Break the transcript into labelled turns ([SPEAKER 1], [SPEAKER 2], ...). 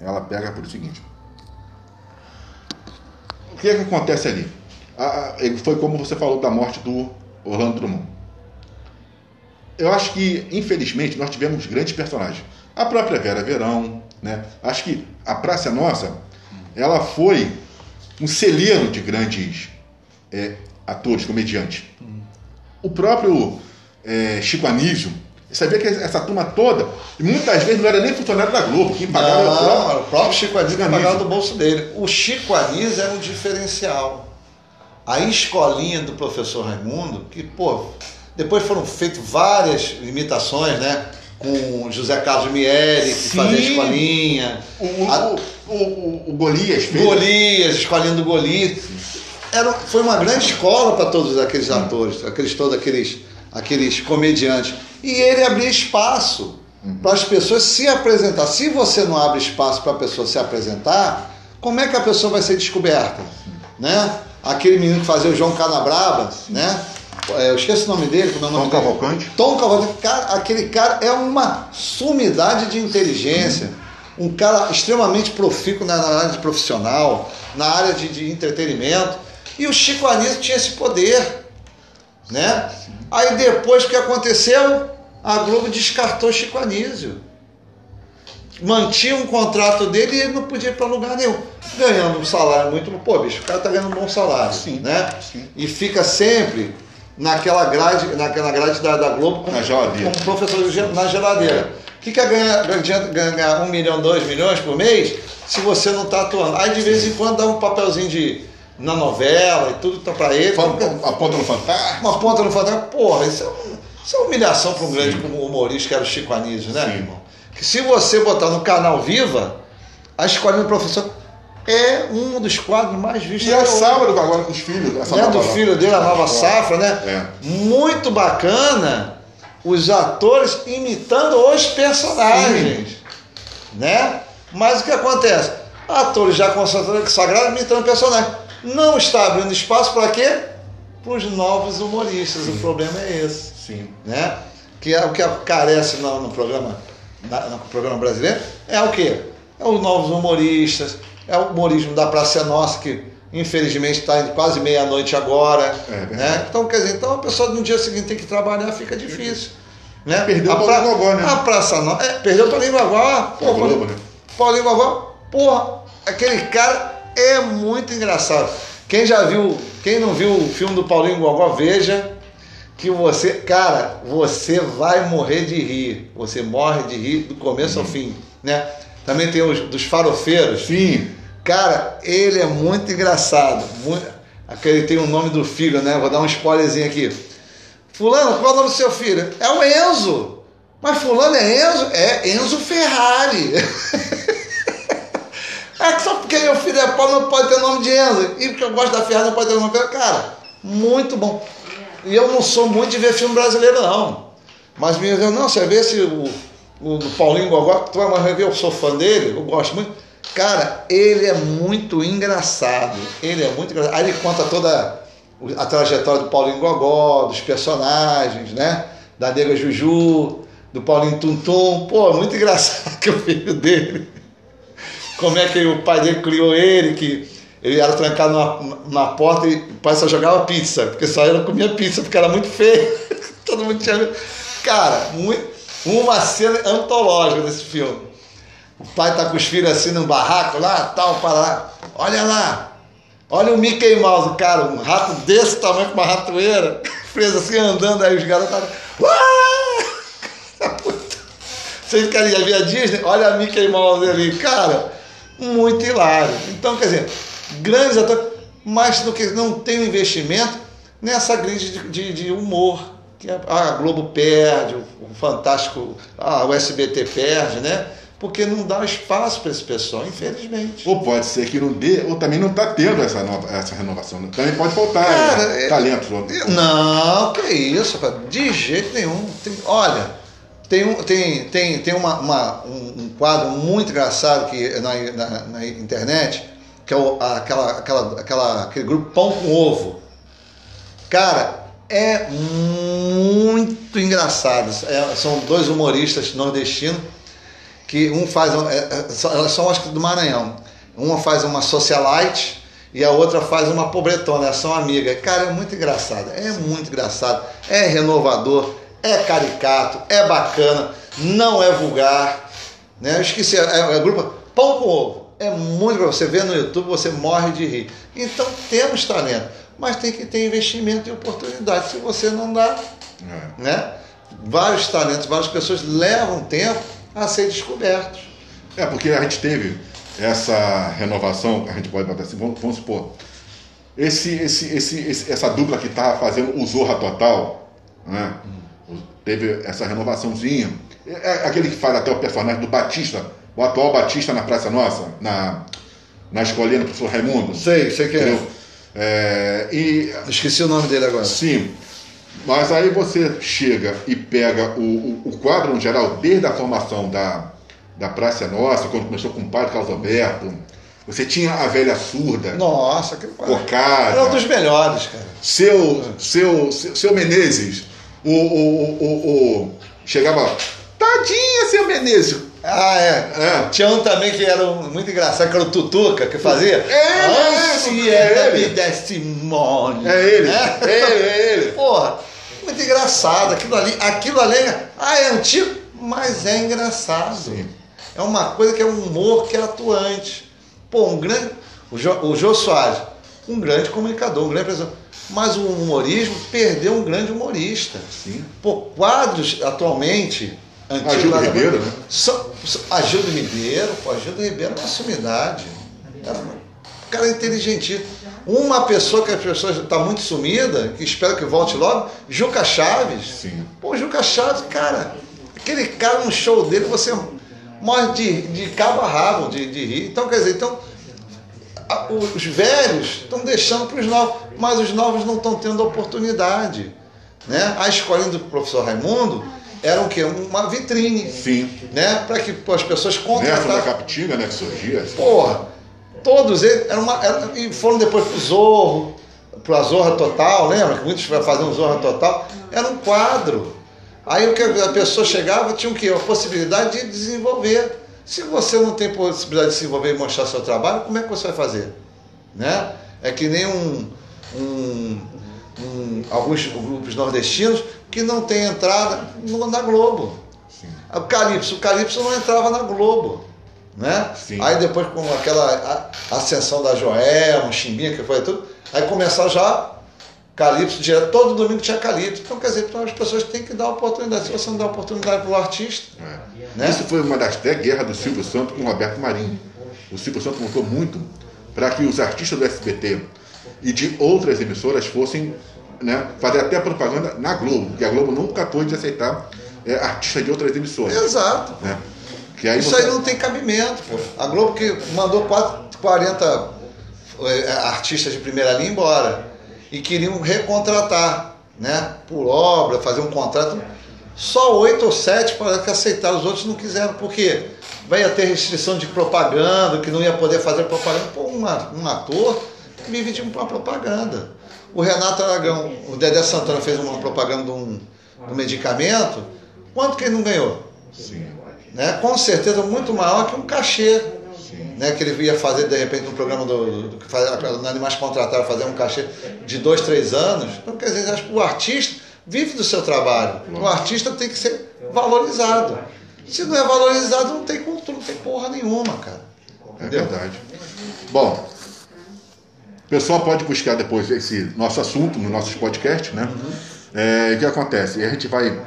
[SPEAKER 1] ela pega por o seguinte. O que, é que acontece ali? A, a, foi como você falou da morte do Orlando Drummond. Eu acho que, infelizmente, nós tivemos grandes personagens. A própria Vera Verão, né? Acho que a Praça Nossa, ela foi um celeiro de grandes é, atores, comediantes. O próprio é, Chico Anísio, você sabia que essa turma toda, muitas vezes não era nem funcionário da Globo, quem pagava
[SPEAKER 2] não,
[SPEAKER 1] o próprio,
[SPEAKER 2] o próprio Chico Anísio que pagava do bolso dele. O Chico Anísio era um diferencial. A escolinha do professor Raimundo, que, pô, depois foram feitas várias imitações, né? Com José Carlos Miele, que
[SPEAKER 1] Sim.
[SPEAKER 2] fazia a escolinha.
[SPEAKER 1] O, o,
[SPEAKER 2] A-
[SPEAKER 1] o, o, o Golias fez.
[SPEAKER 2] Golias, escolinha do Golias. Era, foi uma grande escola para todos aqueles atores, aqueles, todos aqueles, aqueles comediantes. E ele abria espaço para as pessoas se apresentar. Se você não abre espaço para a pessoa se apresentar, como é que a pessoa vai ser descoberta? Né? Aquele menino que fazia o João Canabrava, né? É, Eu esqueci o nome dele, como é o nome
[SPEAKER 1] Tom
[SPEAKER 2] dele?
[SPEAKER 1] Cavalcante.
[SPEAKER 2] Tom Cavalcante, cara, aquele cara é uma sumidade de inteligência, um cara extremamente profícuo na, na área de profissional, na área de, de entretenimento. E o Chico Anísio tinha esse poder, né? Aí depois o que aconteceu? A Globo descartou Chico Anísio. Mantinha um contrato dele e ele não podia ir para lugar nenhum. Ganhando um salário muito. Pô, bicho, o cara tá ganhando um bom salário.
[SPEAKER 1] Sim,
[SPEAKER 2] né?
[SPEAKER 1] sim.
[SPEAKER 2] E fica sempre naquela grade, naquela grade da, da Globo como,
[SPEAKER 1] Na geladeira.
[SPEAKER 2] como professor na geladeira. O que, que é ganhar, ganhar, ganhar um milhão, dois milhões por mês se você não está atuando? Aí de vez em quando dá um papelzinho de na novela e tudo tá para ele.
[SPEAKER 1] A ponta no fantasma.
[SPEAKER 2] Uma ponta no fantasma. Porra, isso é, um- isso é uma humilhação para um grande humorista que era o Chico Anísio, né,
[SPEAKER 1] Sim.
[SPEAKER 2] irmão? Que se você botar no canal Viva, a escolinha do professor é um dos quadros mais vistos.
[SPEAKER 1] E é sábado agora com os filhos. Essa
[SPEAKER 2] né, do filho dele, a nova
[SPEAKER 1] É.
[SPEAKER 2] safra, né?
[SPEAKER 1] É.
[SPEAKER 2] Muito bacana os atores imitando os personagens, né? Mas o que acontece? Atores já consagrados imitando personagens. Não está abrindo espaço para quê? Para os novos humoristas. O problema é esse
[SPEAKER 1] Sim.
[SPEAKER 2] né? Que é o que carece no, no programa, na- no programa brasileiro, é o quê? É os novos humoristas, é o humorismo da Praça é Nossa, que infelizmente está quase meia-noite agora.
[SPEAKER 1] É
[SPEAKER 2] né? Então, quer dizer, então a pessoa no dia seguinte tem que trabalhar, fica difícil. Né?
[SPEAKER 1] Perdeu
[SPEAKER 2] a
[SPEAKER 1] o Paulinho Gogó, né?
[SPEAKER 2] A Praça Nossa. É, perdeu o Paulinho Gogó. Pô,
[SPEAKER 1] Pra Globo,
[SPEAKER 2] Paulinho,
[SPEAKER 1] né?
[SPEAKER 2] Porra, aquele cara é muito engraçado. Quem já viu, quem não viu o filme do Paulinho Gogó, veja que você, cara, você vai morrer de rir. Você morre de rir do começo ao fim, né? Também tem os dos farofeiros.
[SPEAKER 1] Sim.
[SPEAKER 2] Cara, ele é muito engraçado. Muito... Aquele tem o nome do filho, né? Vou dar um spoilerzinho aqui. Fulano, qual é o nome do seu filho? É o Enzo. Mas fulano é Enzo? É Enzo Ferrari. é que só porque meu filho é pobre não pode ter nome de Enzo. E porque eu gosto da Ferrari não pode ter nome de Cara, muito bom. E eu não sou muito de ver filme brasileiro, não. Mas me dizem, não, você vê esse o, o Paulinho Gogó, tu vai ver, eu sou fã dele, eu gosto muito. Cara, ele é muito engraçado. Ele é muito engraçado. Aí ele conta toda a trajetória do Paulinho Gogó, dos personagens, né? Da Nega Juju, do Paulinho Tuntum. Pô, muito engraçado que o filho dele. Como é que o pai dele criou ele, que ele era trancado na, na porta e o pai só jogava pizza, porque só ele comia pizza, porque era muito feio. Todo mundo tinha. Cara, uma cena antológica desse filme. O pai tá com os filhos assim no barraco lá, tal, para lá. Olha lá. Olha o Mickey Mouse, cara, um rato desse tamanho com uma ratoeira, preso assim andando, aí os garotos estavam. Vocês querem ver a Disney? Olha a Mickey Mouse ali, cara, muito hilário. Então, quer dizer, grandes atores, mas do que não tem um investimento nessa grid de, de- de humor. Que a a Globo perde, o, Fantástico, ah, o SBT perde, né? Porque não dá espaço para esse pessoal, infelizmente.
[SPEAKER 1] Ou pode ser que não dê, ou também não está tendo essa, nova, essa renovação. né? Também pode faltar
[SPEAKER 2] Cara,
[SPEAKER 1] né? talentos.
[SPEAKER 2] Não, que isso. De jeito nenhum. Tem- olha, tem, um, tem, tem, tem uma, uma- um, um quadro muito engraçado que na, na, na internet, que é o, aquela, aquela, aquela, aquele grupo Pão com Ovo. Cara, é muito engraçado. É, são dois humoristas nordestinos que um faz, é, é, elas são acho que do Maranhão. Uma faz uma socialite e a outra faz uma pobretona, elas são amigas. Cara, é muito engraçado, é muito engraçado, é renovador, é caricato, é bacana, não é vulgar. Né? Eu esqueci, é, é, é grupo Pão com Ovo. É muito você vê no YouTube, você morre de rir. Então temos talento, mas tem que ter investimento e oportunidade. Se você não dá,
[SPEAKER 1] É.
[SPEAKER 2] né? Vários talentos, várias pessoas levam tempo a ser descobertos.
[SPEAKER 1] É, porque a gente teve essa renovação, a gente pode botar assim, vamos, vamos supor, esse, esse, esse, esse- essa dupla que está fazendo o Zorra Total, né? Teve essa renovaçãozinha. É aquele que faz até o personagem do Batista, o atual Batista na Praça Nossa, na, na escolinha do professor Raimundo.
[SPEAKER 2] Sei, sei quem é.
[SPEAKER 1] Entendeu? É, e
[SPEAKER 2] Esqueci o nome dele agora.
[SPEAKER 1] Sim. Mas aí você chega e pega o, o, o quadro no geral, desde a formação da, da Praça é Nossa, quando começou com o padre Carlos Alberto, você tinha a velha surda,
[SPEAKER 2] Nossa, quadro.
[SPEAKER 1] Cocada,
[SPEAKER 2] Era um dos melhores, cara.
[SPEAKER 1] seu, seu, seu, seu Menezes, o, o, o, o, chegava, tadinha, seu Menezes.
[SPEAKER 2] Ah, é.
[SPEAKER 1] É.
[SPEAKER 2] Tinha um também que era um- muito engraçado, que era o Tutuca, que fazia.
[SPEAKER 1] É,
[SPEAKER 2] Ah, se
[SPEAKER 1] é,
[SPEAKER 2] é da
[SPEAKER 1] ele.
[SPEAKER 2] vida Simone.
[SPEAKER 1] É ele,
[SPEAKER 2] É?
[SPEAKER 1] é ele, é ele.
[SPEAKER 2] Porra, muito engraçado. Aquilo ali, aquilo ali é, ah, é antigo, mas é engraçado.
[SPEAKER 1] Sim.
[SPEAKER 2] É uma coisa que é um humor que é atuante. Pô, um grande. O Jô, o Jô Soares, um grande comunicador, um grande pessoa. Mas o humorismo perdeu um grande humorista.
[SPEAKER 1] Sim.
[SPEAKER 2] Pô, quadros atualmente.
[SPEAKER 1] Agildo Ribeiro, né?
[SPEAKER 2] São, são, Agildo Ribeiro, pô, Agildo Ribeiro é uma sumidade. Era um cara inteligentíssimo. Uma pessoa que as pessoas está muito sumida, que espera que volte logo, Juca Chaves.
[SPEAKER 1] Sim.
[SPEAKER 2] Pô, Juca Chaves, cara, aquele cara no show dele, você morre de, de cabo a rabo, de, de rir. Então, quer dizer, então, a- os velhos estão deixando para os novos, mas os novos não estão tendo oportunidade. Né? A escolinha do professor Raimundo era o quê? Uma vitrine.
[SPEAKER 1] Sim.
[SPEAKER 2] Né? Para que pô, as pessoas
[SPEAKER 1] Neto da
[SPEAKER 2] contratassem.
[SPEAKER 1] Capitinga, né, que surgia. assim.
[SPEAKER 2] Porra, todos eles eram uma, eram- e foram depois pro Zorro, pra Zorra Total, lembra? Que muitos faziam Zorra Total. Era um quadro. Aí o que a pessoa chegava tinha o quê? A possibilidade de desenvolver. Se você não tem possibilidade de se desenvolver e mostrar seu trabalho, como é que você vai fazer? Né? É que nem um, um- um- alguns grupos nordestinos que não tem entrada no- na Globo.
[SPEAKER 1] Sim.
[SPEAKER 2] O Calypso, o Calypso não entrava na Globo. Né?
[SPEAKER 1] Sim.
[SPEAKER 2] Aí depois com aquela ascensão da Joelma, Chimbinha, que foi tudo, aí começar já Calypso, direto, todo domingo tinha Calypso. Então, quer dizer, então as pessoas têm que dar oportunidade. Se você não dá oportunidade para o artista,
[SPEAKER 1] É.
[SPEAKER 2] Né?
[SPEAKER 1] Isso foi uma das até guerras do Silvio Santos com o Roberto Marinho. O Silvio Santos montou muito para que os artistas do SBT e de outras emissoras fossem né, fazer até propaganda na Globo, porque a Globo nunca pôde aceitar é, artistas de outras emissoras.
[SPEAKER 2] exato.
[SPEAKER 1] Né? Que aí
[SPEAKER 2] Isso
[SPEAKER 1] você-
[SPEAKER 2] aí não tem cabimento, pô. A Globo que mandou quatro- 40 eh, artistas de primeira linha embora. E queriam recontratar, né? Por obra, fazer um contrato. Só oito ou sete parece que aceitaram, os outros não quiseram. Por quê? Vai ter restrição de propaganda, que não ia poder fazer propaganda. Pô, uma- um ator vive de uma propaganda. O Renato Aragão, o Dedé Santana fez uma propaganda de um, de um medicamento. Quanto que ele não ganhou?
[SPEAKER 1] Sim,
[SPEAKER 2] né, com certeza muito maior que um cachê
[SPEAKER 1] sim.
[SPEAKER 2] né, que ele ia fazer de repente no programa do, do, do os animais contrataram fazer um cachê de dois, três anos. Então, quer dizer, acho que o artista vive do seu trabalho. O artista tem que ser valorizado. Se não é valorizado, não tem cultura, não tem porra nenhuma, cara.
[SPEAKER 1] É
[SPEAKER 2] Entendeu?
[SPEAKER 1] verdade. Bom, o pessoal pode buscar depois esse nosso assunto nos nossos podcasts, né? É, o que acontece? A gente vai